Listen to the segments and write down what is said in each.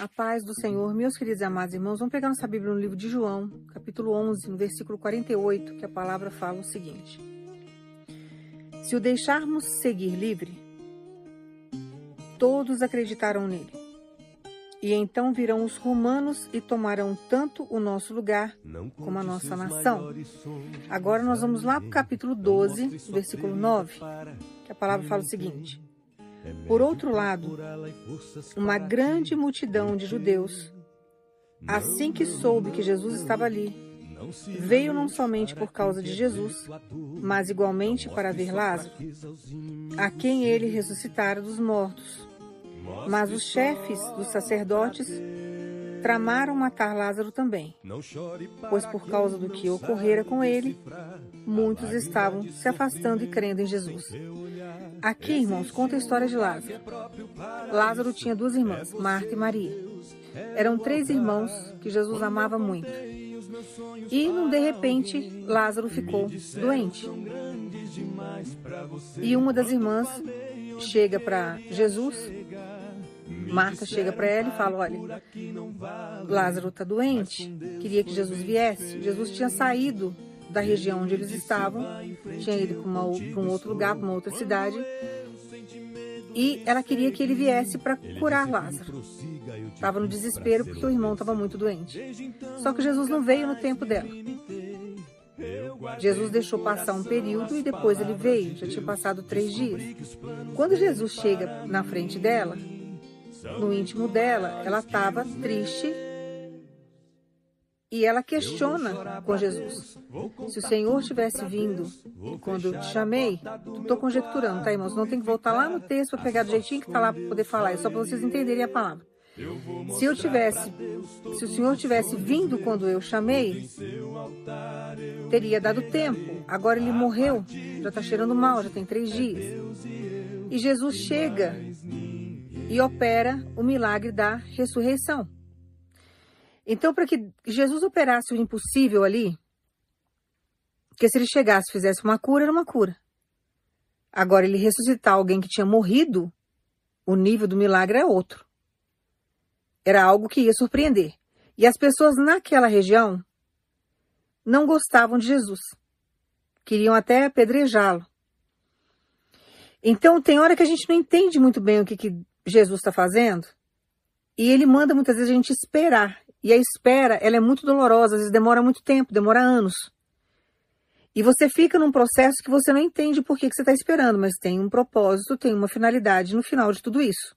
A paz do Senhor, meus queridos e amados irmãos, vamos pegar nossa Bíblia no livro de João, capítulo 11, no versículo 48, que a palavra fala o seguinte: Se o deixarmos seguir livre, todos acreditarão nele. E então virão os romanos e tomarão tanto o nosso lugar como a nossa nação. Agora nós vamos lá para o capítulo 12, versículo 9, que a palavra fala o seguinte: por outro lado, uma grande multidão de judeus, assim que soube que Jesus estava ali, veio não somente por causa de Jesus, mas igualmente para ver Lázaro, a quem ele ressuscitara dos mortos. Mas os chefes dos sacerdotes tramaram matar Lázaro também, pois por causa do que ocorrera com ele, muitos estavam se afastando e crendo em Jesus. Aqui, irmãos, conta a história de Lázaro. Lázaro tinha duas irmãs, Marta e Maria. Eram três irmãos que Jesus amava muito. E, de repente, Lázaro ficou doente. E uma das irmãs chega para Jesus Marta chega para ela e fala: Olha, Lázaro está doente, queria que Jesus viesse. Jesus tinha saído da região onde eles estavam, tinha ido para um outro lugar, para uma outra cidade, e ela queria que ele viesse para curar Lázaro. Estava no desespero porque o irmão estava muito doente. Só que Jesus não veio no tempo dela. Jesus deixou passar um período e depois ele veio, já tinha passado três dias. Quando Jesus chega na frente dela, no íntimo dela, ela estava triste e ela questiona com Jesus. Se o Senhor tivesse vindo quando eu te chamei, estou conjecturando, tá, irmãos? Não tem que voltar lá no texto para pegar do jeitinho que está lá para poder falar, é só para vocês entenderem a palavra. Se eu tivesse, se o Senhor tivesse vindo quando eu chamei, teria dado tempo. Agora ele morreu, já está cheirando mal, já tem três dias. E Jesus chega e opera o milagre da ressurreição. Então, para que Jesus operasse o impossível ali, que se ele chegasse e fizesse uma cura, era uma cura. Agora, ele ressuscitar alguém que tinha morrido, o nível do milagre é outro. Era algo que ia surpreender. E as pessoas naquela região não gostavam de Jesus. Queriam até apedrejá-lo. Então, tem hora que a gente não entende muito bem o que, que Jesus está fazendo. E ele manda muitas vezes a gente esperar. E a espera, ela é muito dolorosa, às vezes demora muito tempo, demora anos. E você fica num processo que você não entende por que, que você está esperando, mas tem um propósito, tem uma finalidade no final de tudo isso.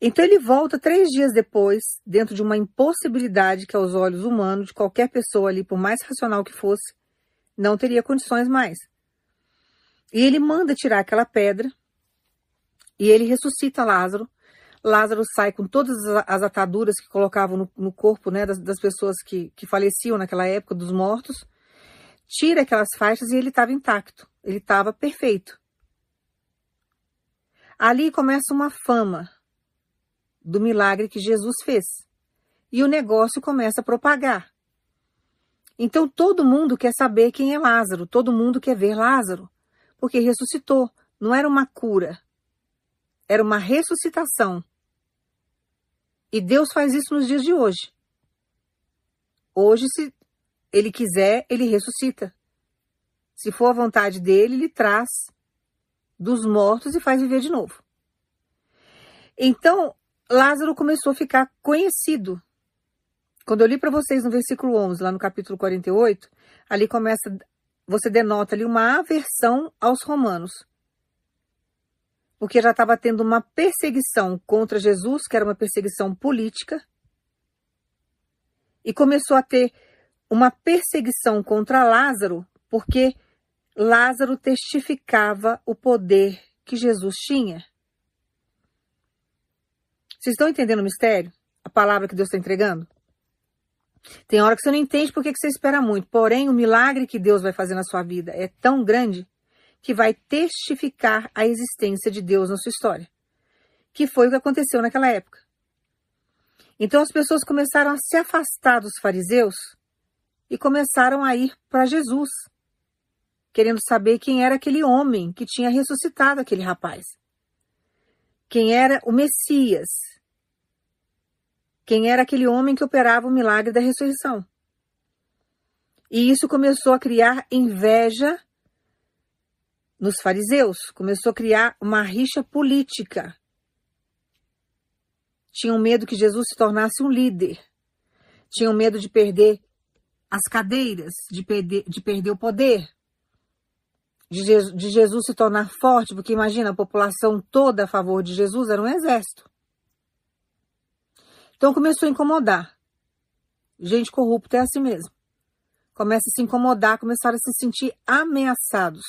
Então ele volta três dias depois, dentro de uma impossibilidade que aos olhos humanos, de qualquer pessoa ali, por mais racional que fosse, não teria condições mais. E ele manda tirar aquela pedra, e ele ressuscita Lázaro, Lázaro sai com todas as ataduras que colocavam no, no corpo né, das, das pessoas que, que faleciam naquela época, dos mortos, tira aquelas faixas e ele estava intacto, ele estava perfeito. Ali começa uma fama do milagre que Jesus fez. E o negócio começa a propagar. Então todo mundo quer saber quem é Lázaro, todo mundo quer ver Lázaro, porque ressuscitou. Não era uma cura, era uma ressuscitação. E Deus faz isso nos dias de hoje. Hoje, se ele quiser, ele ressuscita. Se for a vontade dele, ele traz dos mortos e faz viver de novo. Então, Lázaro começou a ficar conhecido. Quando eu li para vocês no versículo 11, lá no capítulo 48, ali começa, você denota ali uma aversão aos romanos porque já estava tendo uma perseguição contra Jesus, que era uma perseguição política, e começou a ter uma perseguição contra Lázaro, porque Lázaro testificava o poder que Jesus tinha. Vocês estão entendendo o mistério? A palavra que Deus está entregando? Tem hora que você não entende porque que você espera muito, porém o milagre que Deus vai fazer na sua vida é tão grande que vai testificar a existência de Deus na sua história, que foi o que aconteceu naquela época. Então as pessoas começaram a se afastar dos fariseus e começaram a ir para Jesus, querendo saber quem era aquele homem que tinha ressuscitado aquele rapaz. Quem era o Messias. quem era aquele homem que operava o milagre da ressurreição. E isso começou a criar inveja nos fariseus, começou a criar uma rixa política. Tinham medo que Jesus se tornasse um líder. Tinham medo de perder as cadeiras, de perder, de perder o poder. De Jesus, de Jesus se tornar forte, porque imagina, a população toda a favor de Jesus era um exército. Então começou a incomodar. Gente corrupta é assim mesmo. Começa a se incomodar, começaram a se sentir ameaçados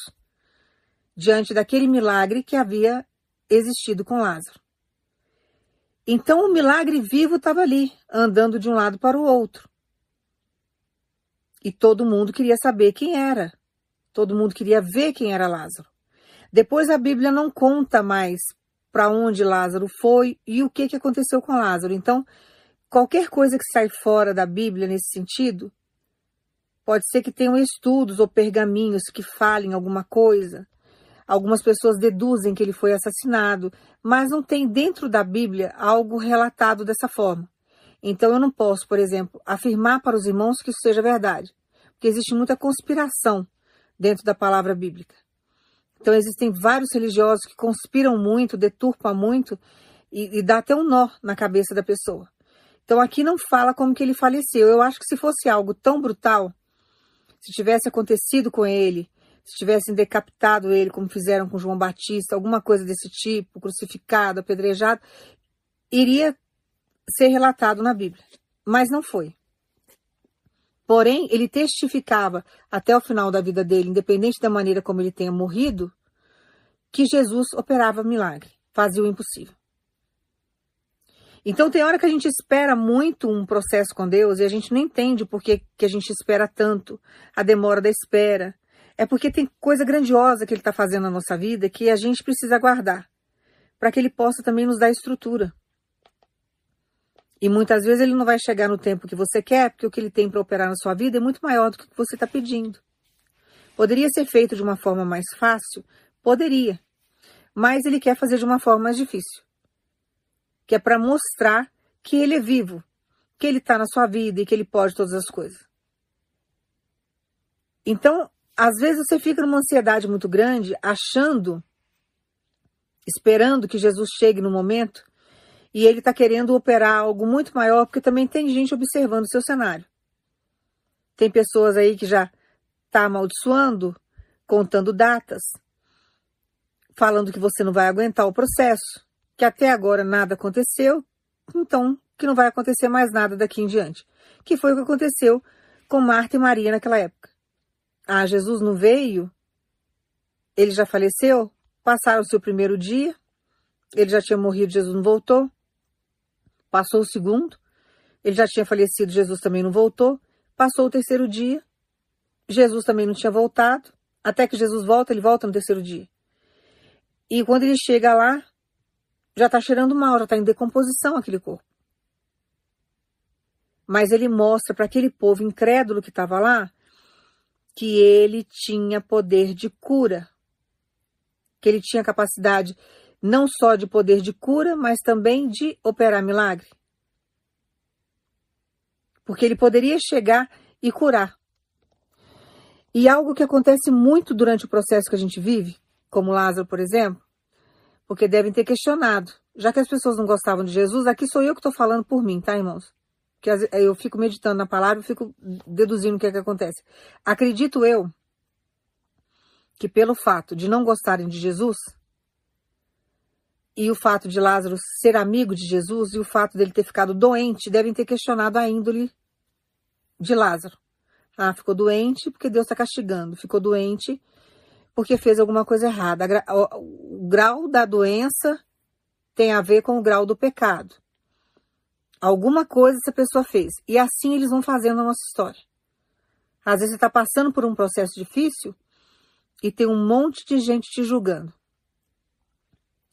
diante daquele milagre que havia existido com Lázaro. Então o milagre vivo estava ali, andando de um lado para o outro. E todo mundo queria saber quem era. Todo mundo queria ver quem era Lázaro. Depois a Bíblia não conta mais para onde Lázaro foi e o que, que aconteceu com Lázaro. Então, qualquer coisa que sai fora da Bíblia nesse sentido, pode ser que tenham estudos ou pergaminhos que falem alguma coisa, Algumas pessoas deduzem que ele foi assassinado, mas não tem dentro da Bíblia algo relatado dessa forma. Então eu não posso, por exemplo, afirmar para os irmãos que isso seja verdade, porque existe muita conspiração dentro da palavra bíblica. Então existem vários religiosos que conspiram muito, deturpam muito e, e dá até um nó na cabeça da pessoa. Então aqui não fala como que ele faleceu. Eu acho que se fosse algo tão brutal, se tivesse acontecido com ele, se tivessem decapitado ele, como fizeram com João Batista, alguma coisa desse tipo, crucificado, apedrejado, iria ser relatado na Bíblia. Mas não foi. Porém, ele testificava até o final da vida dele, independente da maneira como ele tenha morrido, que Jesus operava milagre, fazia o impossível. Então tem hora que a gente espera muito um processo com Deus e a gente não entende por que, que a gente espera tanto, a demora da espera, é porque tem coisa grandiosa que ele está fazendo na nossa vida que a gente precisa guardar, para que ele possa também nos dar estrutura. E muitas vezes ele não vai chegar no tempo que você quer, porque o que ele tem para operar na sua vida é muito maior do que o que você está pedindo. Poderia ser feito de uma forma mais fácil? Poderia. Mas ele quer fazer de uma forma mais difícil. Que é para mostrar que ele é vivo, que ele está na sua vida e que ele pode todas as coisas. Então, às vezes você fica numa ansiedade muito grande, achando, esperando que Jesus chegue no momento, e ele está querendo operar algo muito maior, porque também tem gente observando o seu cenário. Tem pessoas aí que já está amaldiçoando, contando datas, falando que você não vai aguentar o processo, que até agora nada aconteceu, então que não vai acontecer mais nada daqui em diante. Que foi o que aconteceu com Marta e Maria naquela época. Ah, Jesus não veio? Ele já faleceu? Passaram o primeiro dia? Ele já tinha morrido, Jesus não voltou? Passou o segundo? Ele já tinha falecido, Jesus também não voltou? Passou o terceiro dia? Jesus também não tinha voltado? Até que Jesus volta, ele volta no terceiro dia. E quando ele chega lá, já está cheirando mal, já está em decomposição aquele corpo. Mas ele mostra para aquele povo incrédulo que estava lá que ele tinha poder de cura, que ele tinha capacidade não só de poder de cura, mas também de operar milagre. Porque ele poderia chegar e curar. E algo que acontece muito durante o processo que a gente vive, como Lázaro, por exemplo, porque devem ter questionado. Já que as pessoas não gostavam de Jesus, aqui sou eu que estou falando por mim, tá, irmãos? Que eu fico meditando na palavra e fico deduzindo o que é que acontece. Acredito eu que pelo fato de não gostarem de Jesus e o fato de Lázaro ser amigo de Jesus e o fato dele ter ficado doente, devem ter questionado a índole de Lázaro. Ah, ficou doente porque Deus está castigando. Ficou doente porque fez alguma coisa errada. O grau da doença tem a ver com o grau do pecado. Alguma coisa essa pessoa fez. E assim eles vão fazendo a nossa história. Às vezes você está passando por um processo difícil e tem um monte de gente te julgando.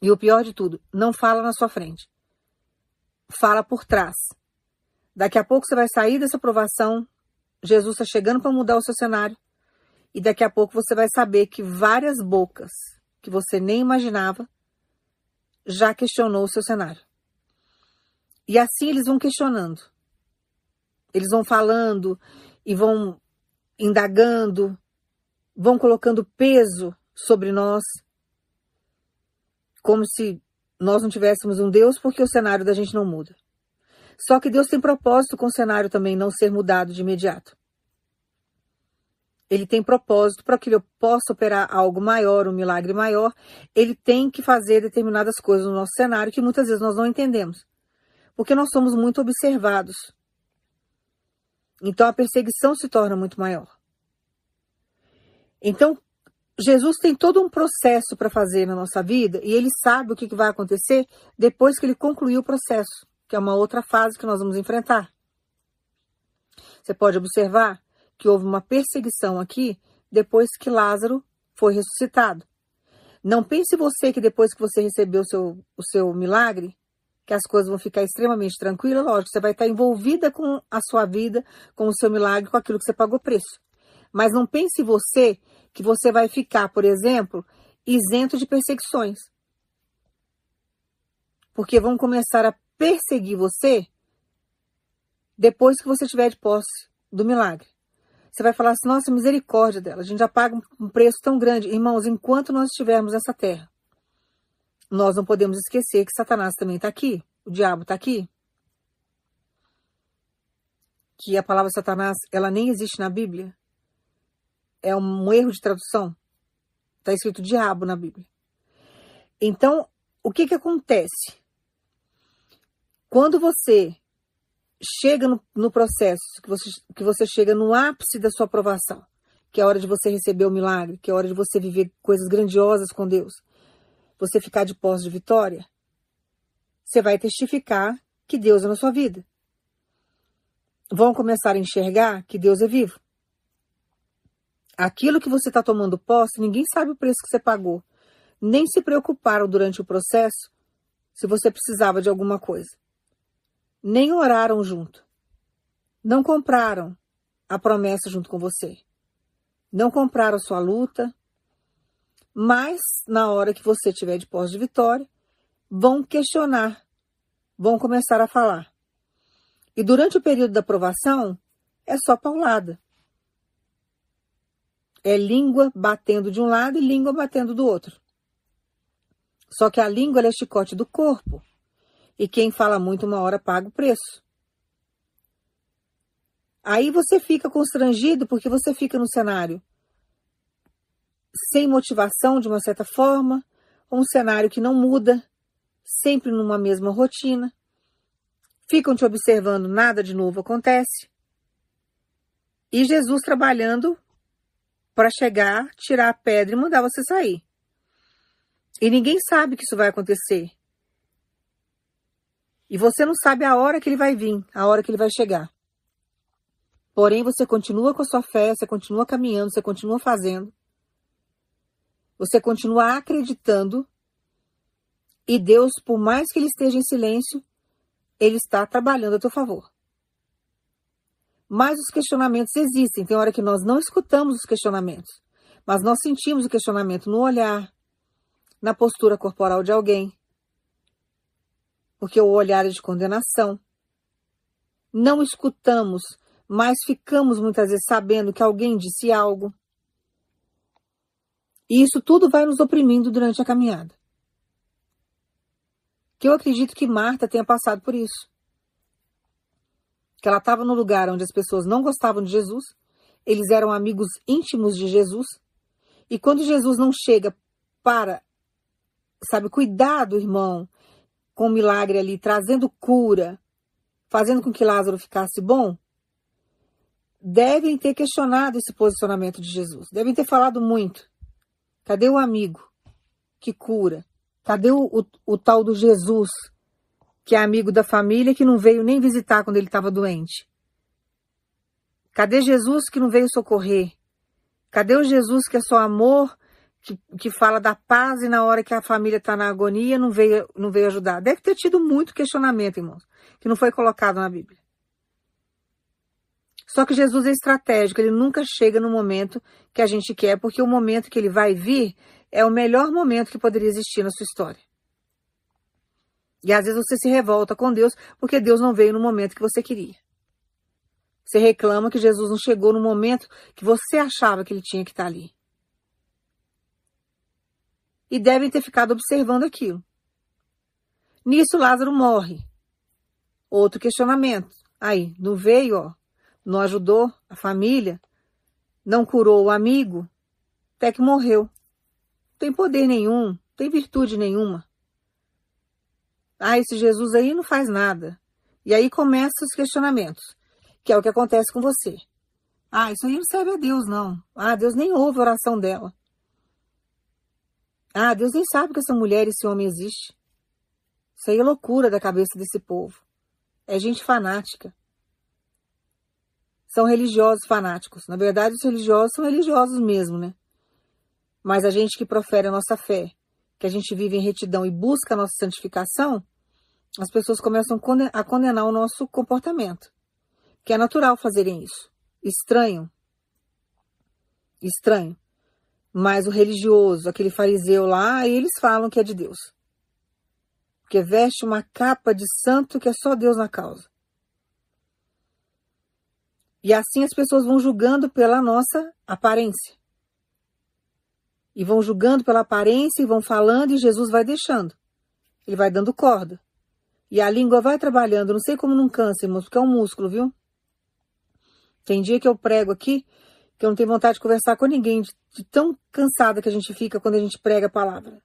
E o pior de tudo, não fala na sua frente. Fala por trás. Daqui a pouco você vai sair dessa provação. Jesus está chegando para mudar o seu cenário. E daqui a pouco você vai saber que várias bocas que você nem imaginava já questionou o seu cenário. E assim eles vão questionando. Eles vão falando e vão indagando, vão colocando peso sobre nós, como se nós não tivéssemos um Deus, porque o cenário da gente não muda. Só que Deus tem propósito com o cenário também não ser mudado de imediato. Ele tem propósito para que ele possa operar algo maior, um milagre maior. Ele tem que fazer determinadas coisas no nosso cenário que muitas vezes nós não entendemos, porque nós somos muito observados. Então a perseguição se torna muito maior. Então, Jesus tem todo um processo para fazer na nossa vida e ele sabe o que, vai acontecer depois que ele concluir o processo, que é uma outra fase que nós vamos enfrentar. Você pode observar que houve uma perseguição aqui depois que Lázaro foi ressuscitado. Não pense você que depois que você recebeu o seu, o seu milagre, que as coisas vão ficar extremamente tranquilas, lógico, você vai estar envolvida com a sua vida, com o seu milagre, com aquilo que você pagou preço. Mas não pense você que você vai ficar, por exemplo, isento de perseguições. Porque vão começar a perseguir você depois que você tiver de posse do milagre. Você vai falar assim, nossa, misericórdia dela, a gente já paga um preço tão grande. Irmãos, enquanto nós estivermos nessa terra, nós não podemos esquecer que Satanás também está aqui, o diabo está aqui. Que a palavra Satanás, ela nem existe na Bíblia. É um erro de tradução. Está escrito diabo na Bíblia. Então, o que que acontece? Quando você chega no, no, processo, que você, que você chega no ápice da sua aprovação, que é a hora de você receber o milagre, que é a hora de você viver coisas grandiosas com Deus, você ficar de posse de vitória, você vai testificar que Deus é na sua vida. Vão começar a enxergar que Deus é vivo. Aquilo que você está tomando posse, ninguém sabe o preço que você pagou. Nem se preocuparam durante o processo se você precisava de alguma coisa. Nem oraram junto. Não compraram a promessa junto com você. Não compraram sua luta, mas na hora que você tiver de pós de vitória, vão questionar, vão começar a falar. E durante o período da aprovação, é só paulada. É língua batendo de um lado e língua batendo do outro. Só que a língua é chicote do corpo. E quem fala muito uma hora paga o preço. Aí você fica constrangido porque você fica no cenário sem motivação de uma certa forma, um cenário que não muda, sempre numa mesma rotina. Ficam te observando, nada de novo acontece. E Jesus trabalhando para chegar, tirar a pedra e mandar você sair. E ninguém sabe que isso vai acontecer. E você não sabe a hora que ele vai vir, a hora que ele vai chegar. Porém, você continua com a sua fé, você continua caminhando, você continua fazendo. Você continua acreditando e Deus, por mais que ele esteja em silêncio, ele está trabalhando a teu favor. Mas os questionamentos existem. Tem hora que nós não escutamos os questionamentos, mas nós sentimos o questionamento no olhar, na postura corporal de alguém, porque o olhar é de condenação. Não escutamos, mas ficamos muitas vezes sabendo que alguém disse algo. E isso tudo vai nos oprimindo durante a caminhada. Que eu acredito que Marta tenha passado por isso. Que ela estava no lugar onde as pessoas não gostavam de Jesus, eles eram amigos íntimos de Jesus, e quando Jesus não chega para, sabe, cuidar do irmão com o milagre ali, trazendo cura, fazendo com que Lázaro ficasse bom, devem ter questionado esse posicionamento de Jesus, devem ter falado muito. Cadê o amigo que cura? Cadê o, o, o tal do Jesus, que é amigo da família, que não veio nem visitar quando ele estava doente? Cadê Jesus que não veio socorrer? Cadê o Jesus que é só amor, que, que fala da paz e na hora que a família está na agonia não veio, não veio ajudar? Deve ter tido muito questionamento, irmãos, que não foi colocado na Bíblia. Só que Jesus é estratégico, ele nunca chega no momento que a gente quer, porque o momento que ele vai vir é o melhor momento que poderia existir na sua história. E às vezes você se revolta com Deus porque Deus não veio no momento que você queria. Você reclama que Jesus não chegou no momento que você achava que ele tinha que estar ali. E devem ter ficado observando aquilo. Nisso, Lázaro morre. Outro questionamento. Aí, não veio, ó, não ajudou a família, não curou o amigo, até que morreu. Não tem poder nenhum, não tem virtude nenhuma. Ah, esse Jesus aí não faz nada. E aí começam os questionamentos, que é o que acontece com você. Ah, isso aí não serve a Deus, não. Ah, Deus nem ouve a oração dela. Ah, Deus nem sabe que essa mulher e esse homem existe. Isso aí é loucura da cabeça desse povo. É gente fanática. São religiosos fanáticos. Na verdade, os religiosos são religiosos mesmo, né? Mas a gente que profere a nossa fé, que a gente vive em retidão e busca a nossa santificação, as pessoas começam a condenar o nosso comportamento. Que é natural fazerem isso. Estranho. Estranho. Mas o religioso, aquele fariseu lá, eles falam que é de Deus. Porque veste uma capa de santo que é só Deus na causa. E assim as pessoas vão julgando pela nossa aparência. E vão julgando pela aparência e vão falando e Jesus vai deixando. Ele vai dando corda. E a língua vai trabalhando. Não sei como não cansa, irmãos, porque é um músculo, viu? Tem dia que eu prego aqui que eu não tenho vontade de conversar com ninguém, de tão cansada que a gente fica quando a gente prega a palavra.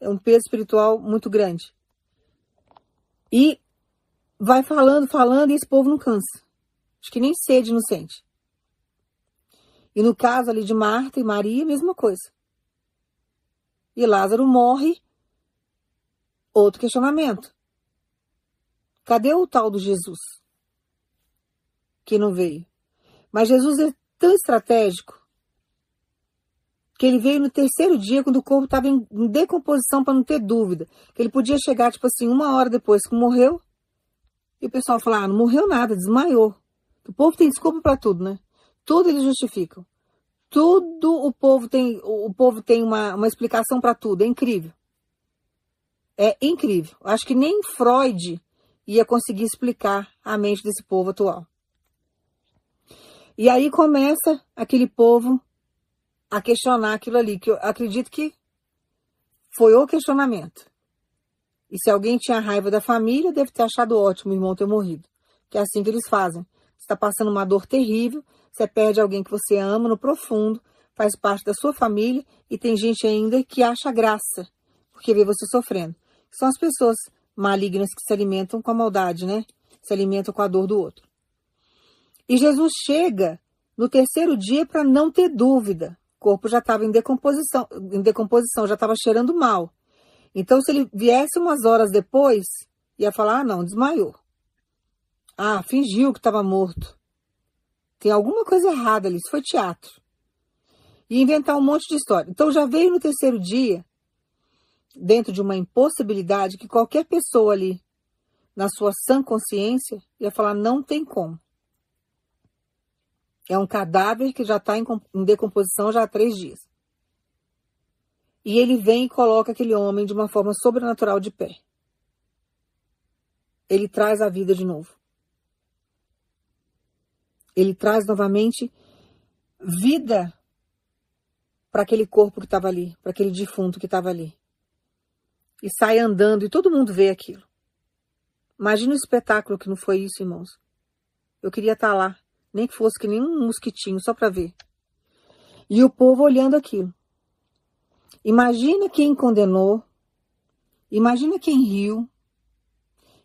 É um peso espiritual muito grande. E vai falando, falando, e esse povo não cansa. Acho que nem sede não sente. E no caso ali de Marta e Maria, mesma coisa. E Lázaro morre. Outro questionamento. Cadê o tal do Jesus? Que não veio. Mas Jesus é tão estratégico que ele veio no terceiro dia, quando o corpo estava em, decomposição, para não ter dúvida. Que ele podia chegar, tipo assim, uma hora depois que morreu, e o pessoal falar, ah, não morreu nada, desmaiou. O povo tem desculpa para tudo, né? Tudo eles justificam. Tudo o povo tem, o povo tem uma, uma explicação para tudo. É incrível. É incrível. Acho que nem Freud ia conseguir explicar a mente desse povo atual. E aí começa aquele povo a questionar aquilo ali, que eu acredito que foi o questionamento. E se alguém tinha raiva da família, deve ter achado ótimo o irmão ter morrido. Que é assim que eles fazem. Está passando uma dor terrível, você perde alguém que você ama no profundo, faz parte da sua família, e tem gente ainda que acha graça, porque vê você sofrendo. São as pessoas malignas que se alimentam com a maldade, né? Se alimentam com a dor do outro. E Jesus chega no terceiro dia para não ter dúvida. O corpo já estava em decomposição, em decomposição, já estava cheirando mal. Então, se ele viesse umas horas depois, ia falar: ah, não, desmaiou. Ah, fingiu que estava morto. Tem alguma coisa errada ali, isso foi teatro. E inventar um monte de história. Então, já veio no terceiro dia, dentro de uma impossibilidade que qualquer pessoa ali, na sua sã consciência, ia falar: não tem como. É um cadáver que já está em, em decomposição já há três dias. E ele vem e coloca aquele homem de uma forma sobrenatural de pé. Ele traz a vida de novo. Ele traz novamente vida para aquele corpo que estava ali, para aquele defunto que estava ali e sai andando e todo mundo vê aquilo. Imagina o espetáculo que não foi isso, irmãos. Eu queria estar tá lá, nem que fosse que nem um mosquitinho, só para ver. E o povo olhando aquilo. Imagina quem condenou, imagina quem riu,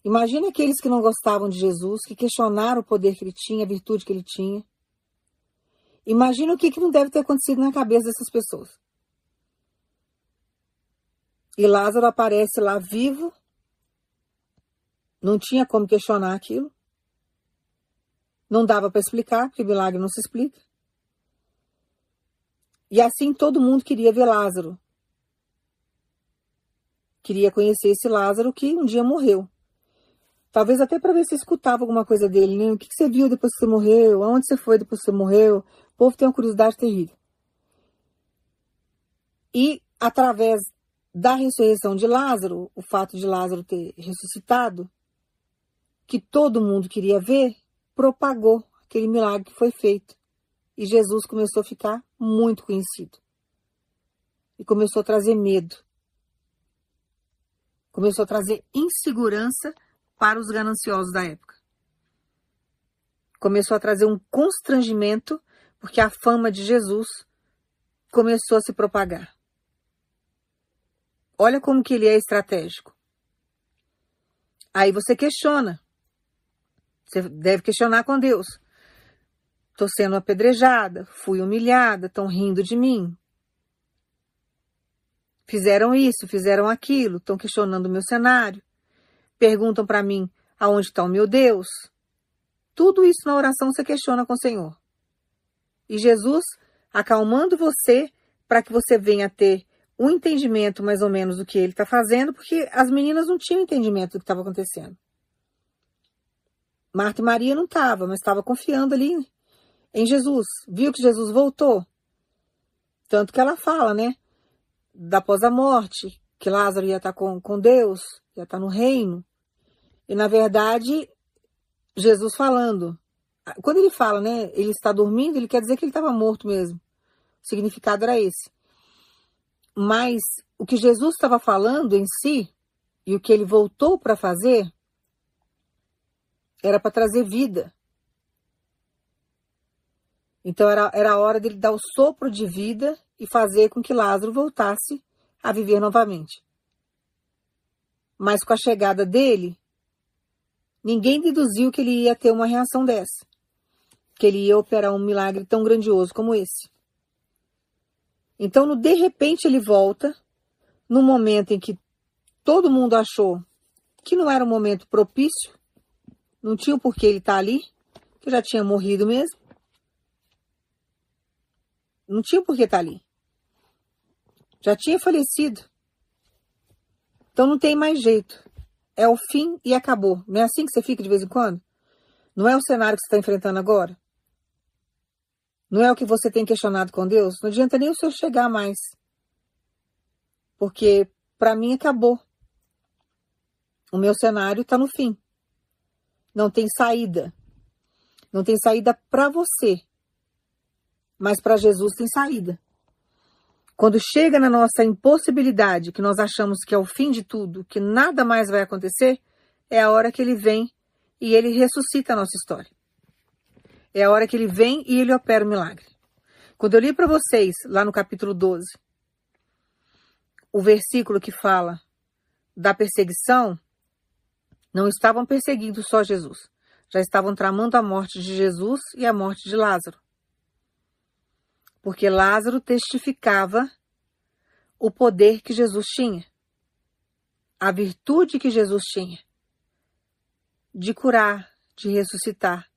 imagina aqueles que não gostavam de Jesus, que questionaram o poder que ele tinha, a virtude que ele tinha. Imagina o que, que não deve ter acontecido na cabeça dessas pessoas. E Lázaro aparece lá vivo. Não tinha como questionar aquilo. Não dava para explicar, porque milagre não se explica. E assim todo mundo queria ver Lázaro. Queria conhecer esse Lázaro que um dia morreu. Talvez até para ver se escutava alguma coisa dele, né? O que, que você viu depois que você morreu? Aonde você foi depois que você morreu? O povo tem uma curiosidade terrível. E através da ressurreição de Lázaro, o fato de Lázaro ter ressuscitado, que todo mundo queria ver, propagou aquele milagre que foi feito. E Jesus começou a ficar muito conhecido. E começou a trazer medo. Começou a trazer insegurança para os gananciosos da época. Começou a trazer um constrangimento, porque a fama de Jesus começou a se propagar. Olha como que ele é estratégico. Aí você questiona. Você deve questionar com Deus. Estou sendo apedrejada, fui humilhada, estão rindo de mim. Fizeram isso, fizeram aquilo, estão questionando o meu cenário. Perguntam para mim aonde está o meu Deus. Tudo isso na oração você questiona com o Senhor. E Jesus acalmando você para que você venha ter um entendimento mais ou menos do que ele está fazendo, porque as meninas não tinham entendimento do que estava acontecendo. Marta e Maria não estavam, mas estava confiando ali em Jesus. Viu que Jesus voltou. Tanto que ela fala, né? Da após a morte, que Lázaro ia estar tá com, com Deus, ia estar tá no reino. E na verdade, Jesus falando. Quando ele fala, né? Ele está dormindo, ele quer dizer que ele estava morto mesmo. O significado era esse. Mas o que Jesus estava falando em si, e o que ele voltou para fazer, era para trazer vida. Então era, era a hora dele dar o sopro de vida e fazer com que Lázaro voltasse a viver novamente. Mas com a chegada dele, ninguém deduziu que ele ia ter uma reação dessa. Que ele ia operar um milagre tão grandioso como esse. Então, no de repente, ele volta, no momento em que todo mundo achou que não era um momento propício, não tinha por que ele estar tá ali, que já tinha morrido mesmo. Não tinha por que estar tá ali. Já tinha falecido. Então não tem mais jeito. É o fim e acabou. Não é assim que você fica de vez em quando? Não é o cenário que você está enfrentando agora? Não é o que você tem questionado com Deus? Não adianta nem o senhor chegar mais. Porque para mim acabou. O meu cenário está no fim. Não tem saída. Não tem saída para você. Mas para Jesus tem saída. Quando chega na nossa impossibilidade, que nós achamos que é o fim de tudo, que nada mais vai acontecer, é a hora que ele vem e ele ressuscita a nossa história. É a hora que ele vem e ele opera o milagre. Quando eu li para vocês, lá no capítulo 12, o versículo que fala da perseguição, não estavam perseguindo só Jesus, já estavam tramando a morte de Jesus e a morte de Lázaro. Porque Lázaro testificava o poder que Jesus tinha, a virtude que Jesus tinha de curar, de ressuscitar,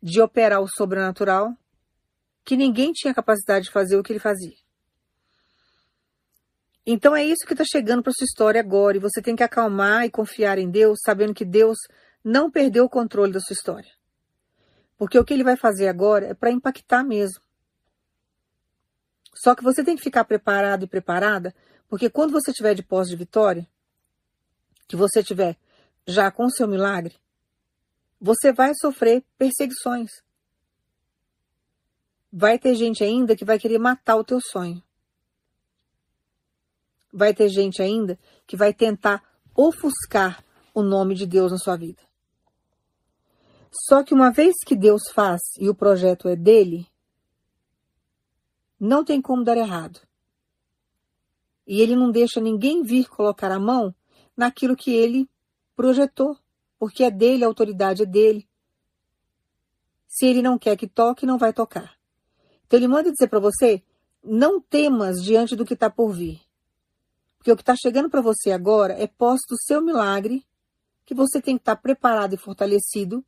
de operar o sobrenatural, que ninguém tinha capacidade de fazer o que ele fazia. Então é isso que está chegando para sua história agora, e você tem que acalmar e confiar em Deus, sabendo que Deus não perdeu o controle da sua história. Porque o que ele vai fazer agora é para impactar mesmo. Só que você tem que ficar preparado e preparada, porque quando você estiver de posse de vitória, que você estiver já com seu milagre, você vai sofrer perseguições. Vai ter gente ainda que vai querer matar o teu sonho. Vai ter gente ainda que vai tentar ofuscar o nome de Deus na sua vida. Só que uma vez que Deus faz e o projeto é dele, não tem como dar errado. E ele não deixa ninguém vir colocar a mão naquilo que ele projetou porque é dele, a autoridade é dele. Se ele não quer que toque, não vai tocar. Então ele manda dizer para você: não temas diante do que está por vir. Porque o que está chegando para você agora é posto o seu milagre, que você tem que estar tá preparado e fortalecido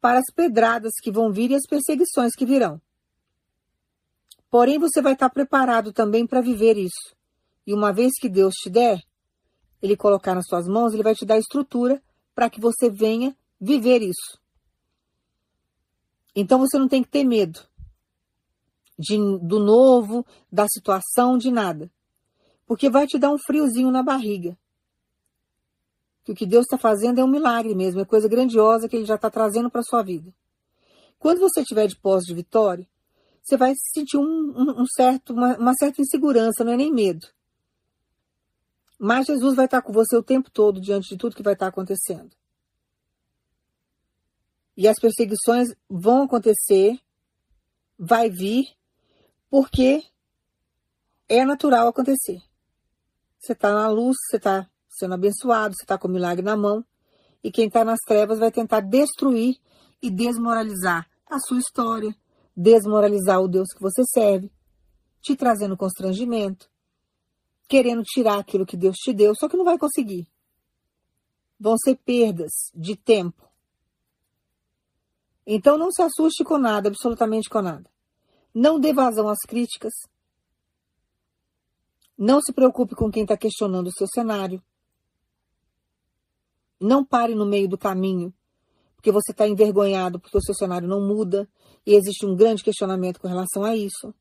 para as pedradas que vão vir e as perseguições que virão. Porém, você vai estar preparado também para viver isso. E uma vez que Deus te der, ele colocar nas suas mãos, ele vai te dar estrutura para que você venha viver isso. Então você não tem que ter medo de, do novo, da situação, de nada. Porque vai te dar um friozinho na barriga. Que o que Deus está fazendo é um milagre mesmo, é coisa grandiosa que Ele já está trazendo para a sua vida. Quando você tiver de pós de vitória, você vai sentir um, um, certo, uma, uma certa insegurança, não é nem medo. Mas Jesus vai estar com você o tempo todo diante de tudo que vai estar acontecendo. E as perseguições vão acontecer, vai vir, porque é natural acontecer. Você está na luz, você está sendo abençoado, você está com o milagre na mão, e quem está nas trevas vai tentar destruir e desmoralizar a sua história, desmoralizar o Deus que você serve, te trazendo constrangimento, querendo tirar aquilo que Deus te deu, só que não vai conseguir. Vão ser perdas de tempo. Então não se assuste com nada, absolutamente com nada. Não dê vazão às críticas. Não se preocupe com quem está questionando o seu cenário. Não pare no meio do caminho porque você está envergonhado, porque o seu cenário não muda e existe um grande questionamento com relação a isso.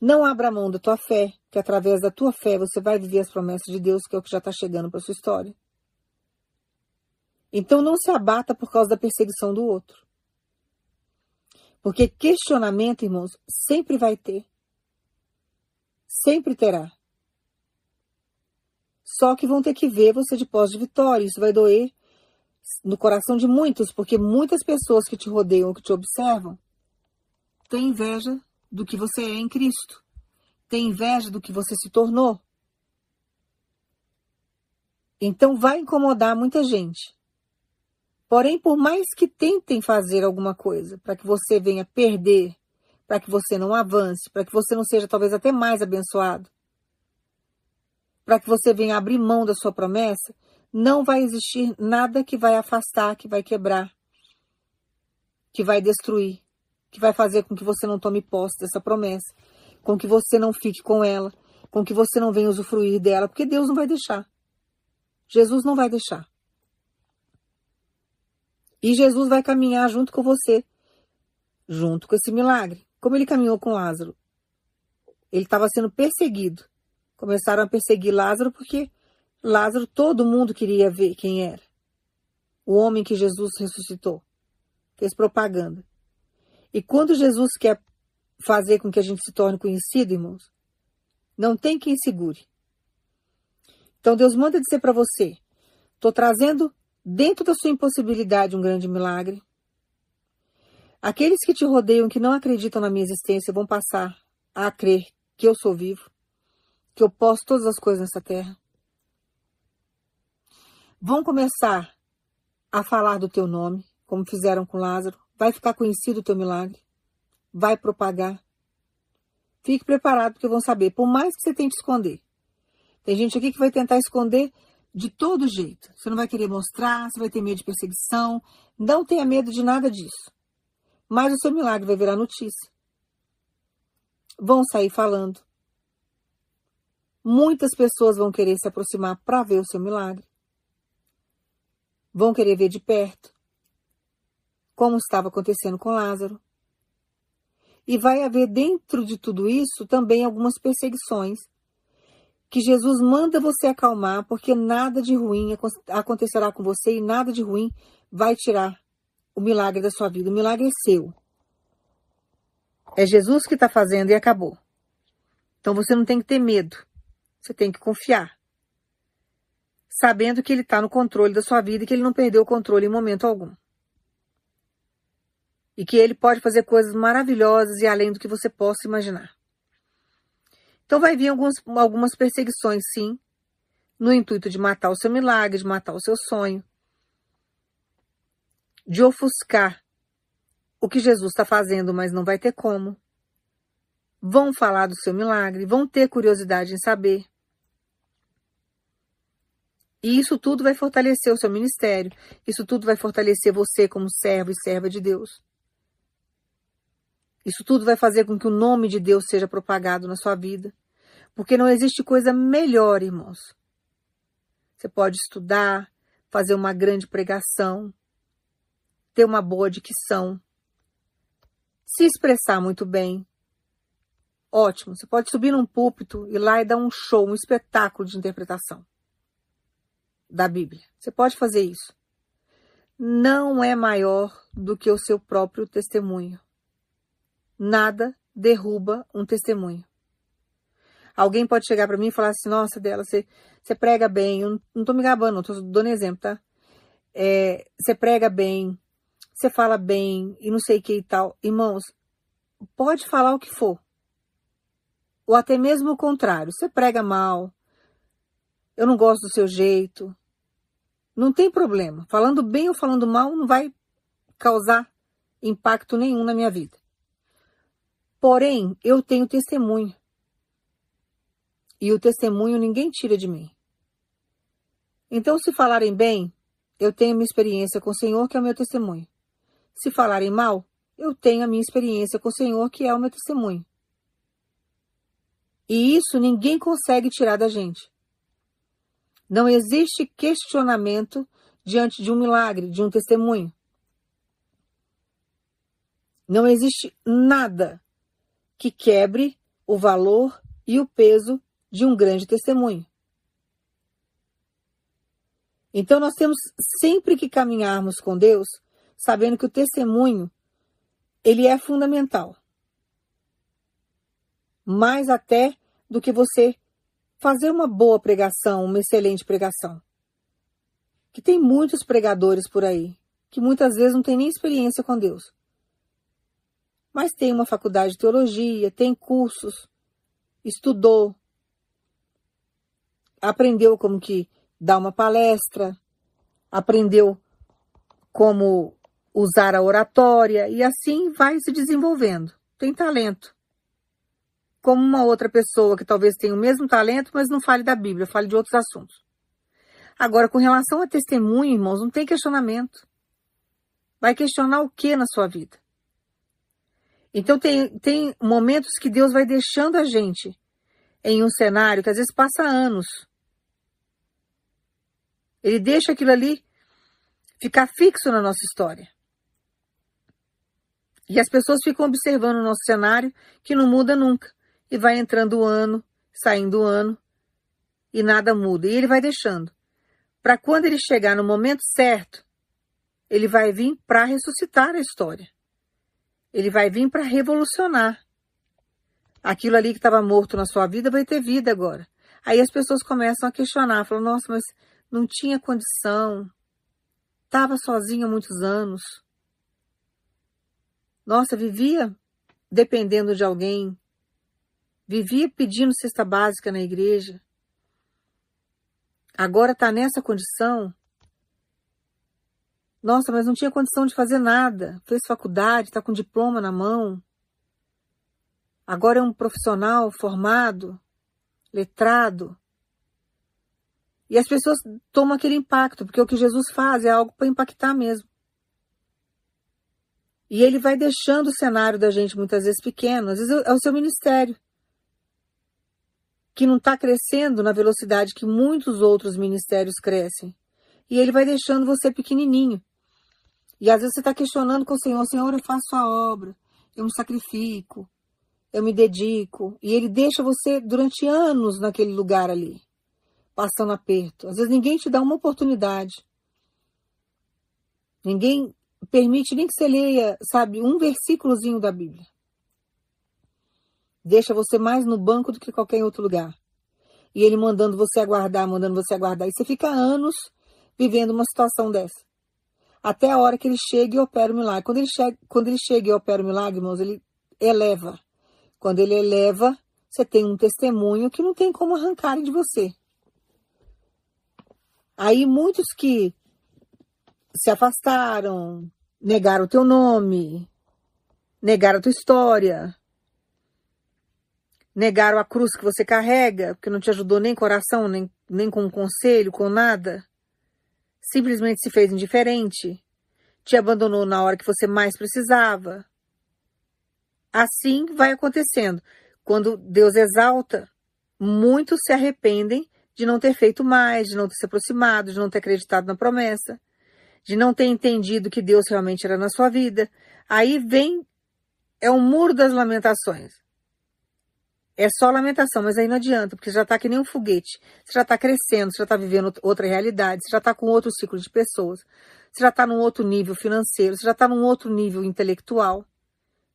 Não abra mão da tua fé, que através da tua fé você vai viver as promessas de Deus, que é o que já está chegando para sua história. Então não se abata por causa da perseguição do outro. Porque questionamento, irmãos, sempre vai ter. Sempre terá. Só que vão ter que ver você de pós de vitória. Isso vai doer no coração de muitos, porque muitas pessoas que te rodeiam, que te observam, têm inveja do que você é em Cristo, têm inveja do que você se tornou. Então vai incomodar muita gente. Porém, por mais que tentem fazer alguma coisa para que você venha perder, para que você não avance, para que você não seja talvez até mais abençoado, para que você venha abrir mão da sua promessa, não vai existir nada que vai afastar, que vai quebrar, que vai destruir, que vai fazer com que você não tome posse dessa promessa, com que você não fique com ela, com que você não venha usufruir dela, porque Deus não vai deixar. Jesus não vai deixar. E Jesus vai caminhar junto com você, junto com esse milagre, como ele caminhou com Lázaro. Ele estava sendo perseguido. Começaram a perseguir Lázaro porque Lázaro, todo mundo queria ver quem era. O homem que Jesus ressuscitou. Fez propaganda. E quando Jesus quer fazer com que a gente se torne conhecido, irmãos, não tem quem segure. Então Deus manda dizer para você: estou trazendo dentro da sua impossibilidade um grande milagre. Aqueles que te rodeiam, que não acreditam na minha existência, vão passar a crer que eu sou vivo, que eu posso todas as coisas nessa terra vão começar a falar do teu nome, como fizeram com Lázaro. Vai ficar conhecido o teu milagre. Vai propagar. Fique preparado, porque vão saber, por mais que você tente esconder. Tem gente aqui que vai tentar esconder de todo jeito. Você não vai querer mostrar, você vai ter medo de perseguição. Não tenha medo de nada disso. Mas o seu milagre vai virar notícia. Vão sair falando. Muitas pessoas vão querer se aproximar para ver o seu milagre vão querer ver de perto, como estava acontecendo com Lázaro. E vai haver dentro de tudo isso também algumas perseguições que Jesus manda você acalmar, porque nada de ruim acontecerá com você e nada de ruim vai tirar o milagre da sua vida. O milagre é seu. É Jesus que está fazendo e acabou. Então você não tem que ter medo. Você tem que confiar sabendo que ele está no controle da sua vida e que ele não perdeu o controle em momento algum. E que ele pode fazer coisas maravilhosas e além do que você possa imaginar. Então vai vir alguns, algumas perseguições, sim, no intuito de matar o seu milagre, de matar o seu sonho, de ofuscar o que Jesus está fazendo, mas não vai ter como. Vão falar do seu milagre, vão ter curiosidade em saber. E isso tudo vai fortalecer o seu ministério. Isso tudo vai fortalecer você como servo e serva de Deus. Isso tudo vai fazer com que o nome de Deus seja propagado na sua vida. Porque não existe coisa melhor, irmãos. Você pode estudar, fazer uma grande pregação, ter uma boa dicção, se expressar muito bem, Ótimo. Você pode subir num púlpito e lá e dar um show, um espetáculo de interpretação da Bíblia. Você pode fazer isso. Não é maior do que o seu próprio testemunho. Nada derruba um testemunho. Alguém pode chegar para mim e falar assim: Nossa, dela, você, você prega bem. Eu não estou me gabando, estou dando exemplo, tá? É, você prega bem, você fala bem e não sei o que e tal. Irmãos, pode falar o que for. Ou até mesmo o contrário. Você prega mal, eu não gosto do seu jeito, não tem problema. Falando bem ou falando mal não vai causar impacto nenhum na minha vida. Porém, eu tenho testemunho. E o testemunho ninguém tira de mim. Então, se falarem bem, eu tenho minha experiência com o Senhor, que é o meu testemunho. Se falarem mal, eu tenho a minha experiência com o Senhor, que é o meu testemunho. E isso ninguém consegue tirar da gente. Não existe questionamento diante de um milagre, de um testemunho. Não existe nada que quebre o valor e o peso de um grande testemunho. Então nós temos sempre que caminharmos com Deus, sabendo que o testemunho ele é fundamental. Mais até do que você fazer uma boa pregação, uma excelente pregação. Que tem muitos pregadores por aí, que muitas vezes não tem nem experiência com Deus. Mas tem uma faculdade de teologia, tem cursos, estudou, aprendeu como que dar uma palestra, aprendeu como usar a oratória e assim vai se desenvolvendo. Tem talento como uma outra pessoa que talvez tenha o mesmo talento, mas não fale da Bíblia, fale de outros assuntos. Agora, com relação a testemunho, irmãos, não tem questionamento. Vai questionar o que na sua vida? Então, tem, tem momentos que Deus vai deixando a gente em um cenário que às vezes passa anos. Ele deixa aquilo ali ficar fixo na nossa história. E as pessoas ficam observando o nosso cenário que não muda nunca e vai entrando o ano, saindo o ano e nada muda. E ele vai deixando. Para quando ele chegar no momento certo, ele vai vir para ressuscitar a história. Ele vai vir para revolucionar. Aquilo ali que estava morto na sua vida vai ter vida agora. Aí as pessoas começam a questionar, falam: "Nossa, mas não tinha condição. Estava sozinho há muitos anos. Nossa, vivia dependendo de alguém, Vivia pedindo cesta básica na igreja. Agora está nessa condição. Nossa, mas não tinha condição de fazer nada. Fez faculdade, está com diploma na mão. Agora é um profissional formado, letrado. E as pessoas tomam aquele impacto, porque o que Jesus faz é algo para impactar mesmo. E ele vai deixando o cenário da gente muitas vezes pequeno, às vezes é o seu ministério que não está crescendo na velocidade que muitos outros ministérios crescem. E ele vai deixando você pequenininho. E às vezes você está questionando com o Senhor, Senhor, eu faço a obra, eu me sacrifico, eu me dedico. E ele deixa você durante anos naquele lugar ali, passando aperto. Às vezes ninguém te dá uma oportunidade. Ninguém permite nem que você leia, sabe, um versículozinho da Bíblia deixa você mais no banco do que qualquer outro lugar. E ele mandando você aguardar, mandando você aguardar. E você fica anos vivendo uma situação dessa. Até a hora que ele chega e opera o milagre. Quando ele chega, quando ele chega e opera o milagre, irmãos, ele eleva. Quando ele eleva, você tem um testemunho que não tem como arrancar de você. Aí muitos que se afastaram, negaram o teu nome, negaram a tua história, Negaram a cruz que você carrega, porque não te ajudou nem coração, nem, nem com um conselho, com nada. Simplesmente se fez indiferente. Te abandonou na hora que você mais precisava. Assim vai acontecendo. Quando Deus exalta, muitos se arrependem de não ter feito mais, de não ter se aproximado, de não ter acreditado na promessa, de não ter entendido que Deus realmente era na sua vida. Aí vem, é o muro das lamentações. É só lamentação, mas aí não adianta, porque já está que nem um foguete. Você já está crescendo, você já está vivendo outra realidade, você já está com outro ciclo de pessoas, você já está num outro nível financeiro, você já está num outro nível intelectual,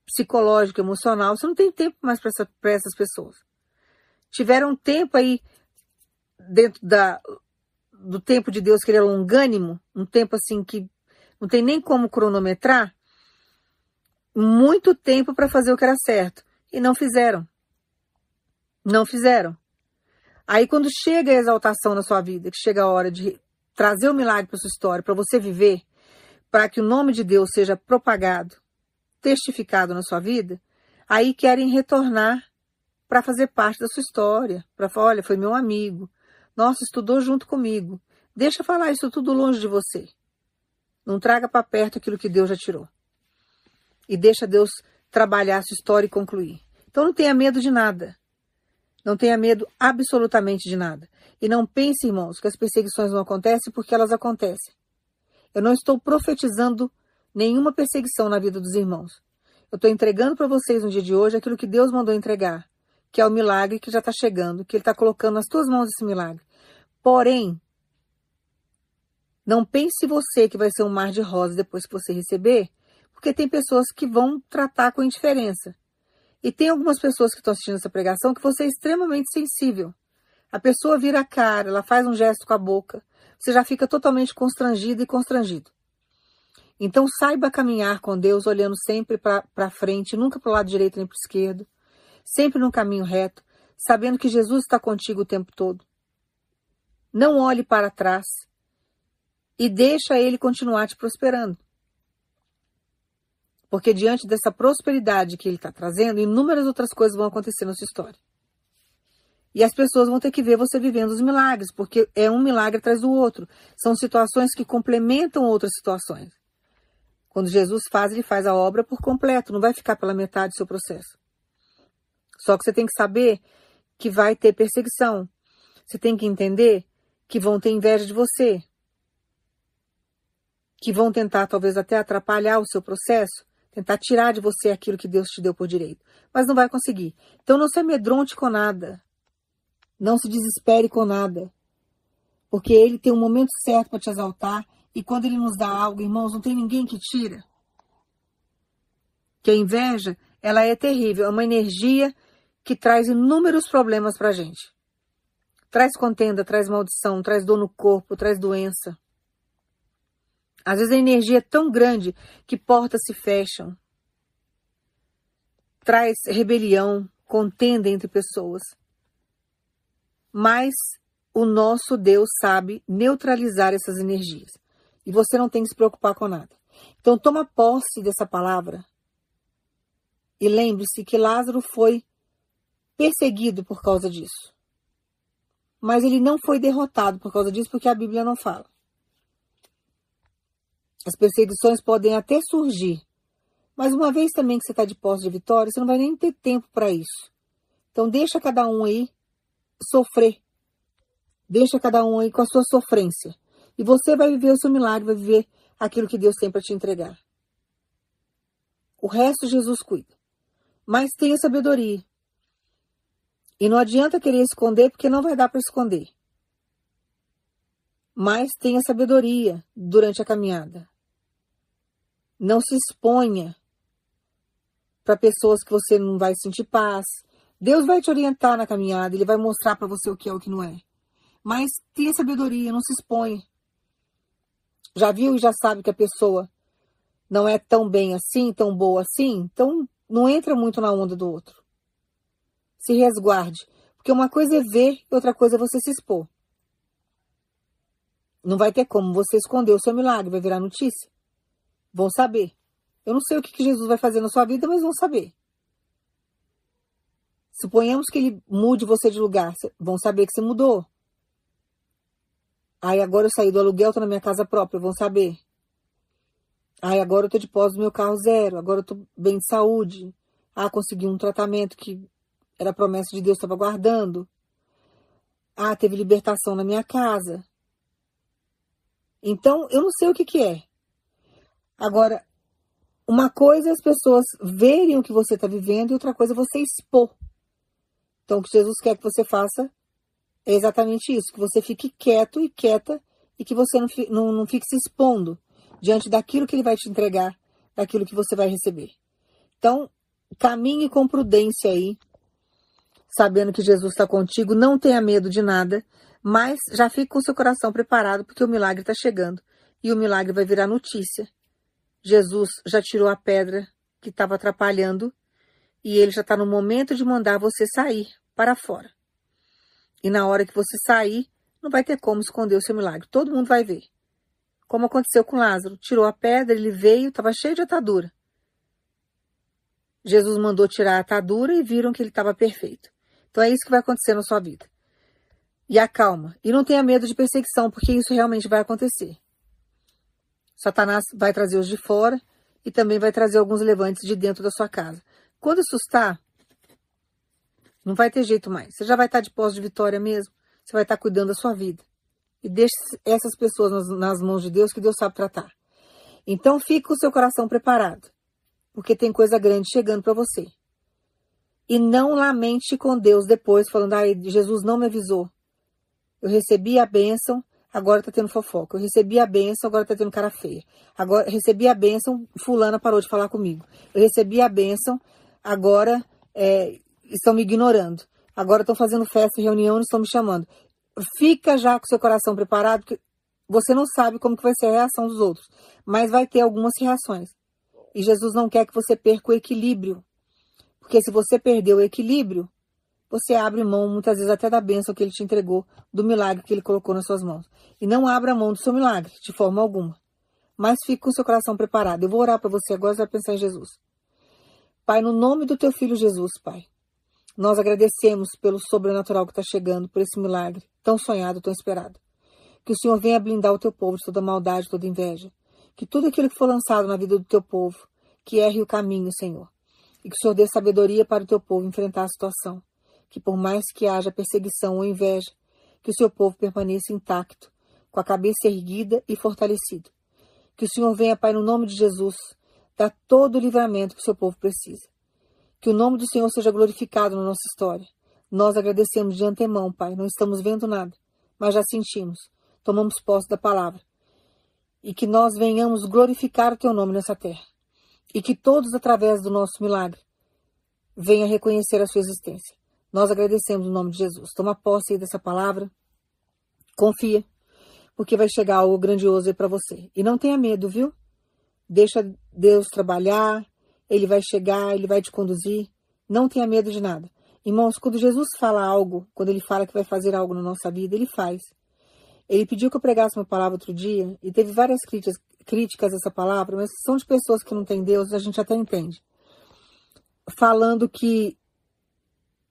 psicológico, emocional. Você não tem tempo mais para essa, essas pessoas. Tiveram tempo aí dentro da, do tempo de Deus que ele é longânimo, um tempo assim que não tem nem como cronometrar, muito tempo para fazer o que era certo. E não fizeram. Não fizeram. Aí quando chega a exaltação na sua vida, que chega a hora de trazer o milagre para sua história, para você viver, para que o nome de Deus seja propagado, testificado na sua vida, aí querem retornar para fazer parte da sua história, para falar, olha, foi meu amigo, nossa, estudou junto comigo. Deixa falar isso tudo longe de você. Não traga para perto aquilo que Deus já tirou. E deixa Deus trabalhar a sua história e concluir. Então não tenha medo de nada. Não tenha medo absolutamente de nada. E não pense, irmãos, que as perseguições não acontecem porque elas acontecem. Eu não estou profetizando nenhuma perseguição na vida dos irmãos. Eu estou entregando para vocês no dia de hoje aquilo que Deus mandou entregar, que é o milagre que já está chegando, que Ele está colocando nas tuas mãos esse milagre. Porém, não pense você que vai ser um mar de rosas depois que você receber, porque tem pessoas que vão tratar com indiferença. E tem algumas pessoas que estão assistindo essa pregação que você é extremamente sensível. A pessoa vira a cara, ela faz um gesto com a boca, você já fica totalmente constrangido e constrangido. Então saiba caminhar com Deus olhando sempre para frente, nunca para o lado direito nem para o esquerdo, sempre no caminho reto, sabendo que Jesus está contigo o tempo todo. Não olhe para trás e deixa Ele continuar te prosperando. Porque diante dessa prosperidade que ele está trazendo, inúmeras outras coisas vão acontecer na sua história. E as pessoas vão ter que ver você vivendo os milagres, porque é um milagre atrás do outro. São situações que complementam outras situações. Quando Jesus faz, ele faz a obra por completo, não vai ficar pela metade do seu processo. Só que você tem que saber que vai ter perseguição. Você tem que entender que vão ter inveja de você. Que vão tentar, talvez, até atrapalhar o seu processo tentar tirar de você aquilo que Deus te deu por direito. Mas não vai conseguir. Então não se amedronte com nada. Não se desespere com nada. Porque Ele tem um momento certo para te exaltar. E quando Ele nos dá algo, irmãos, não tem ninguém que tira. Que a inveja, ela é terrível. É uma energia que traz inúmeros problemas para a gente. Traz contenda, traz maldição, traz dor no corpo, traz doença. Às vezes a energia é tão grande que portas se fecham. Traz rebelião, contenda entre pessoas. Mas o nosso Deus sabe neutralizar essas energias. E você não tem que se preocupar com nada. Então toma posse dessa palavra. E lembre-se que Lázaro foi perseguido por causa disso. Mas ele não foi derrotado por causa disso, porque a Bíblia não fala. As perseguições podem até surgir, mas uma vez também que você está de posse de vitória, você não vai nem ter tempo para isso. Então deixa cada um aí sofrer. Deixa cada um aí com a sua sofrência. E você vai viver o seu milagre, vai viver aquilo que Deus tem para te entregar. O resto Jesus cuida. Mas tenha sabedoria. E não adianta querer esconder, porque não vai dar para esconder. Mas tenha sabedoria durante a caminhada. Não se exponha para pessoas que você não vai sentir paz. Deus vai te orientar na caminhada, ele vai mostrar para você o que é o que não é. Mas tenha sabedoria, não se exponha. Já viu e já sabe que a pessoa não é tão bem assim, tão boa assim, então não entra muito na onda do outro. Se resguarde, porque uma coisa é ver e outra coisa é você se expor. Não vai ter como você esconder o seu milagre, vai virar notícia. Vão saber. Eu não sei o que Jesus vai fazer na sua vida, mas vão saber. Suponhamos que ele mude você de lugar. Vão saber que você mudou. Aí agora eu saí do aluguel, tô na minha casa própria, vão saber. Aí agora eu tô de pós do meu carro zero, agora eu tô bem de saúde. Ah, consegui um tratamento que era promessa de Deus, estava guardando. Ah, teve libertação na minha casa. Então, eu não sei o que que é. Agora, uma coisa é as pessoas verem o que você está vivendo e outra coisa é você expor. Então, o que Jesus quer que você faça é exatamente isso, que você fique quieto e quieta e que você não, não, não fique se expondo diante daquilo que ele vai te entregar, daquilo que você vai receber. Então, caminhe com prudência aí, sabendo que Jesus está contigo, não tenha medo de nada, mas já fique com seu coração preparado, porque o milagre está chegando e o milagre vai virar notícia. Jesus já tirou a pedra que estava atrapalhando e ele já está no momento de mandar você sair para fora. E na hora que você sair, não vai ter como esconder o seu milagre. Todo mundo vai ver. Como aconteceu com Lázaro. Tirou a pedra, ele veio, estava cheio de atadura. Jesus mandou tirar a atadura e viram que ele estava perfeito. Então é isso que vai acontecer na sua vida. E acalma. E não tenha medo de perseguição, porque isso realmente vai acontecer. Satanás vai trazer os de fora e também vai trazer alguns levantes de dentro da sua casa. Quando assustar, não vai ter jeito mais. Você já vai estar de pós de vitória mesmo. Você vai estar cuidando da sua vida. E deixe essas pessoas nas, nas mãos de Deus que Deus sabe tratar. Então com o seu coração preparado, porque tem coisa grande chegando para você. E não lamente com Deus depois, falando, ai, Jesus não me avisou. Eu recebi a bênção, agora tá tendo fofoca. Eu recebi a bênção, agora tá tendo cara feia. Agora recebi a bênção, fulana parou de falar comigo. Eu recebi a bênção, agora é, estão me ignorando. Agora estão fazendo festa e reunião e estão me chamando. Fica já com seu coração preparado, porque você não sabe como que vai ser a reação dos outros, mas vai ter algumas reações. E Jesus não quer que você perca o equilíbrio. Porque se você perder o equilíbrio, você abre mão muitas vezes até da bênção que ele te entregou, do milagre que ele colocou nas suas mãos. E não abra mão do seu milagre, de forma alguma. Mas fique com seu coração preparado. Eu vou orar para você agora, você vai pensar em Jesus. Pai, no nome do teu filho Jesus, Pai. Nós agradecemos pelo sobrenatural que está chegando, por esse milagre tão sonhado, tão esperado. Que o Senhor venha blindar o teu povo de toda maldade, toda inveja. Que tudo aquilo que for lançado na vida do teu povo, que erre o caminho, Senhor. E que o Senhor dê sabedoria para o teu povo enfrentar a situação. Que por mais que haja perseguição ou inveja, que o seu povo permaneça intacto, com a cabeça erguida e fortalecido. Que o Senhor venha, Pai, no nome de Jesus, dar todo o livramento que o seu povo precisa. Que o nome do Senhor seja glorificado na nossa história. Nós agradecemos de antemão, Pai. Não estamos vendo nada, mas já sentimos. Tomamos posse da palavra. E que nós venhamos glorificar o Teu nome nessa terra. E que todos, através do nosso milagre, venham reconhecer a Sua existência. Nós agradecemos no nome de Jesus. Toma posse dessa palavra. Confia, porque vai chegar algo grandioso aí para você. E não tenha medo, viu? Deixa Deus trabalhar, ele vai chegar, ele vai te conduzir. Não tenha medo de nada. Irmãos, quando Jesus fala algo, quando ele fala que vai fazer algo na nossa vida, ele faz. Ele pediu que eu pregasse uma palavra outro dia e teve várias críticas, críticas a essa palavra, mas são de pessoas que não têm Deus, a gente até entende. Falando que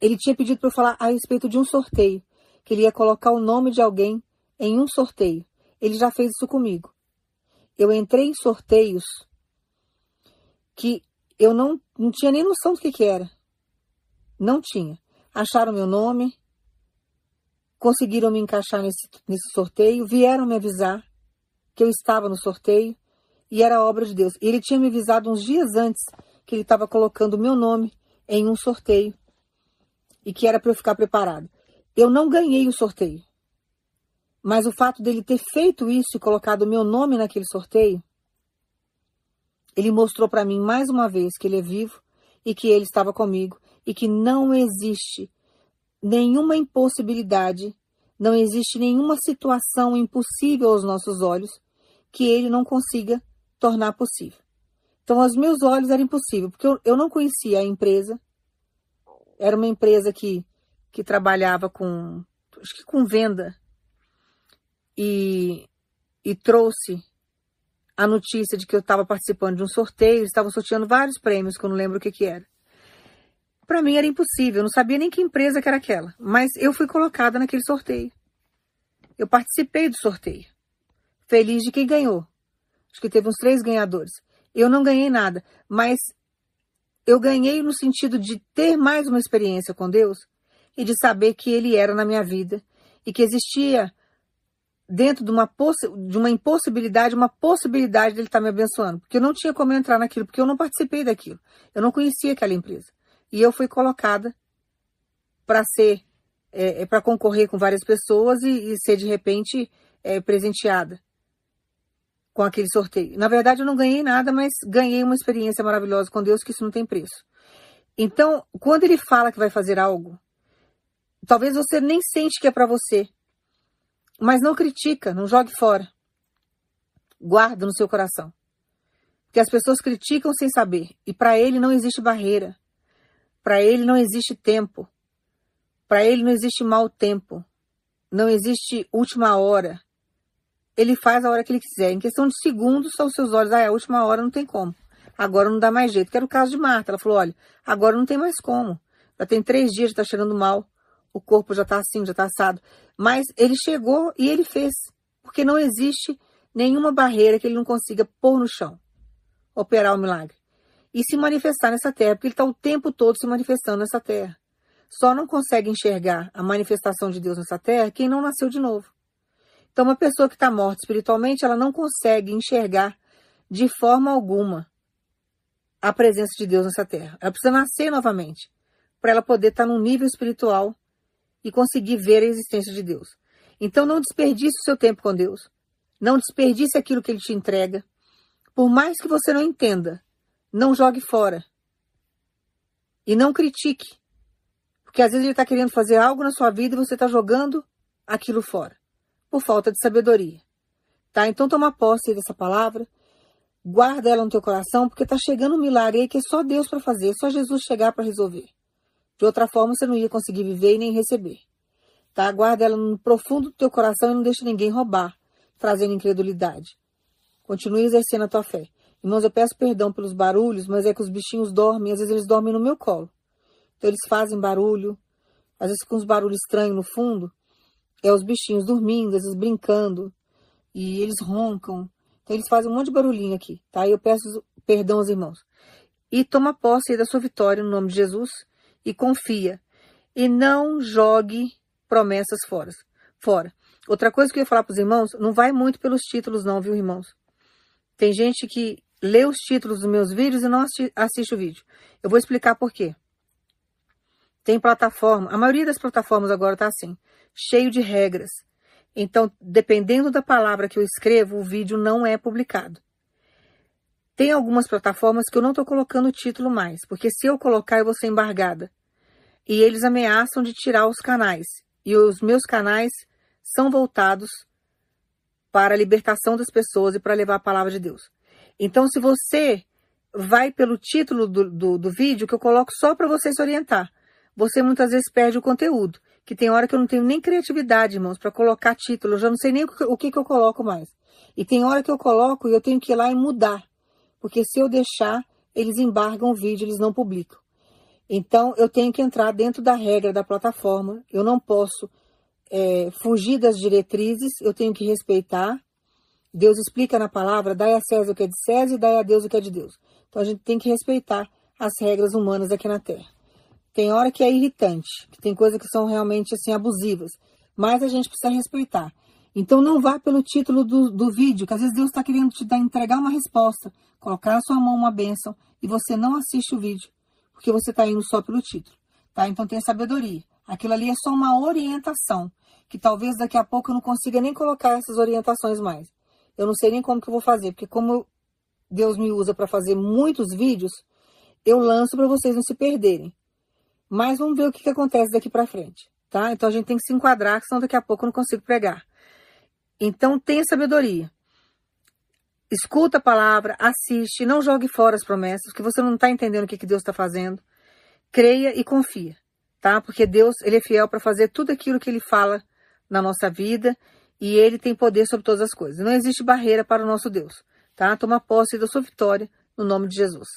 ele tinha pedido para eu falar a respeito de um sorteio, que ele ia colocar o nome de alguém em um sorteio. Ele já fez isso comigo. Eu entrei em sorteios que eu não, não tinha nem noção do que, que era. Não tinha. Acharam meu nome, conseguiram me encaixar nesse, nesse sorteio, vieram me avisar que eu estava no sorteio e era obra de Deus. Ele tinha me avisado uns dias antes que ele estava colocando o meu nome em um sorteio e que era para eu ficar preparado. Eu não ganhei o sorteio, mas o fato dele ter feito isso e colocado o meu nome naquele sorteio ele mostrou para mim mais uma vez que ele é vivo e que ele estava comigo e que não existe nenhuma impossibilidade, não existe nenhuma situação impossível aos nossos olhos que ele não consiga tornar possível. Então, aos meus olhos era impossível, porque eu, eu não conhecia a empresa. Era uma empresa que, que trabalhava com, acho que com venda e, e trouxe a notícia de que eu estava participando de um sorteio, estavam sorteando vários prêmios, que eu não lembro o que, que era. Para mim era impossível, eu não sabia nem que empresa que era aquela, mas eu fui colocada naquele sorteio. Eu participei do sorteio. Feliz de quem ganhou. Acho que teve uns três ganhadores. Eu não ganhei nada, mas eu ganhei no sentido de ter mais uma experiência com Deus e de saber que Ele era na minha vida e que existia dentro de uma, de uma impossibilidade, uma possibilidade dele estar me abençoando. Porque eu não tinha como entrar naquilo, porque eu não participei daquilo. Eu não conhecia aquela empresa. E eu fui colocada para ser, é, é para concorrer com várias pessoas e, e ser de repente é, presenteada com aquele sorteio. Na verdade, eu não ganhei nada, mas ganhei uma experiência maravilhosa com Deus que isso não tem preço. Então, quando ele fala que vai fazer algo, talvez você nem sente que é para você, mas não critica, não jogue fora. Guarda no seu coração. Porque as pessoas criticam sem saber, e para ele não existe barreira. Para ele não existe tempo. Para ele não existe mau tempo. Não existe última hora ele faz a hora que ele quiser. Em questão de segundos, aos seus olhos, ah, é a última hora não tem como. Agora não dá mais jeito. Que era o caso de Marta. Ela falou: olha, agora não tem mais como. Já tem três dias, já tá cheirando mal. O corpo já tá assim, já tá assado. Mas ele chegou e ele fez. Porque não existe nenhuma barreira que ele não consiga pôr no chão. Operar o milagre. E se manifestar nessa terra. Porque ele está o tempo todo se manifestando nessa terra. Só não consegue enxergar a manifestação de Deus nessa terra quem não nasceu de novo. Então, uma pessoa que está morta espiritualmente, ela não consegue enxergar de forma alguma a presença de Deus nessa terra. Ela precisa nascer novamente para ela poder estar tá num nível espiritual e conseguir ver a existência de Deus. Então, não desperdice o seu tempo com Deus. Não desperdice aquilo que Ele te entrega. Por mais que você não entenda, não jogue fora. E não critique. Porque às vezes Ele está querendo fazer algo na sua vida e você está jogando aquilo fora por falta de sabedoria. Tá? Então toma posse dessa palavra, guarda ela no teu coração, porque tá chegando um milagre aí que é só Deus para fazer, é só Jesus chegar para resolver. De outra forma, você não ia conseguir viver e nem receber. Tá? Guarda ela no profundo do teu coração e não deixe ninguém roubar, trazendo incredulidade. Continue exercendo a tua fé. Irmãos, eu peço perdão pelos barulhos, mas é que os bichinhos dormem, às vezes eles dormem no meu colo. Então eles fazem barulho, às vezes com uns barulhos estranhos no fundo é os bichinhos dormindo, vezes brincando, e eles roncam. Então eles fazem um monte de barulhinho aqui, tá? E eu peço perdão aos irmãos. E toma posse da sua vitória no nome de Jesus e confia. E não jogue promessas fora. fora. Outra coisa que eu ia falar para os irmãos, não vai muito pelos títulos não, viu, irmãos? Tem gente que lê os títulos dos meus vídeos e não assiste o vídeo. Eu vou explicar por quê. Tem plataforma, a maioria das plataformas agora tá assim cheio de regras. Então, dependendo da palavra que eu escrevo, o vídeo não é publicado. Tem algumas plataformas que eu não estou colocando o título mais, porque se eu colocar eu vou ser embargada. E eles ameaçam de tirar os canais. E os meus canais são voltados para a libertação das pessoas e para levar a palavra de Deus. Então, se você vai pelo título do, do, do vídeo, que eu coloco só para você se orientar, você muitas vezes perde o conteúdo que tem hora que eu não tenho nem criatividade, irmãos, para colocar título. Eu já não sei nem o que, o que, que eu coloco mais. E tem hora que eu coloco e eu tenho que ir lá e mudar. Porque se eu deixar, eles embargam o vídeo, eles não publicam. Então, eu tenho que entrar dentro da regra da plataforma. Eu não posso é, fugir das diretrizes, eu tenho que respeitar. Deus explica na palavra: dai a César o que é de César e dai a Deus o que é de Deus. Então, a gente tem que respeitar as regras humanas aqui na Terra. Tem hora que é irritante, que tem coisas que são realmente assim abusivas, mas a gente precisa respeitar. Então não vá pelo título do, do vídeo, que às vezes Deus está querendo te dar, entregar uma resposta, colocar na sua mão uma bênção e você não assiste o vídeo, porque você está indo só pelo título, tá? Então tenha sabedoria. Aquilo ali é só uma orientação, que talvez daqui a pouco eu não consiga nem colocar essas orientações mais. Eu não sei nem como que eu vou fazer, porque como Deus me usa para fazer muitos vídeos, eu lanço para vocês não se perderem. Mas vamos ver o que, que acontece daqui para frente, tá? Então a gente tem que se enquadrar, senão daqui a pouco eu não consigo pregar. Então tenha sabedoria. Escuta a palavra, assiste, não jogue fora as promessas, porque você não está entendendo o que, que Deus está fazendo. Creia e confia, tá? Porque Deus, ele é fiel para fazer tudo aquilo que ele fala na nossa vida e ele tem poder sobre todas as coisas. Não existe barreira para o nosso Deus, tá? Toma posse da sua vitória no nome de Jesus.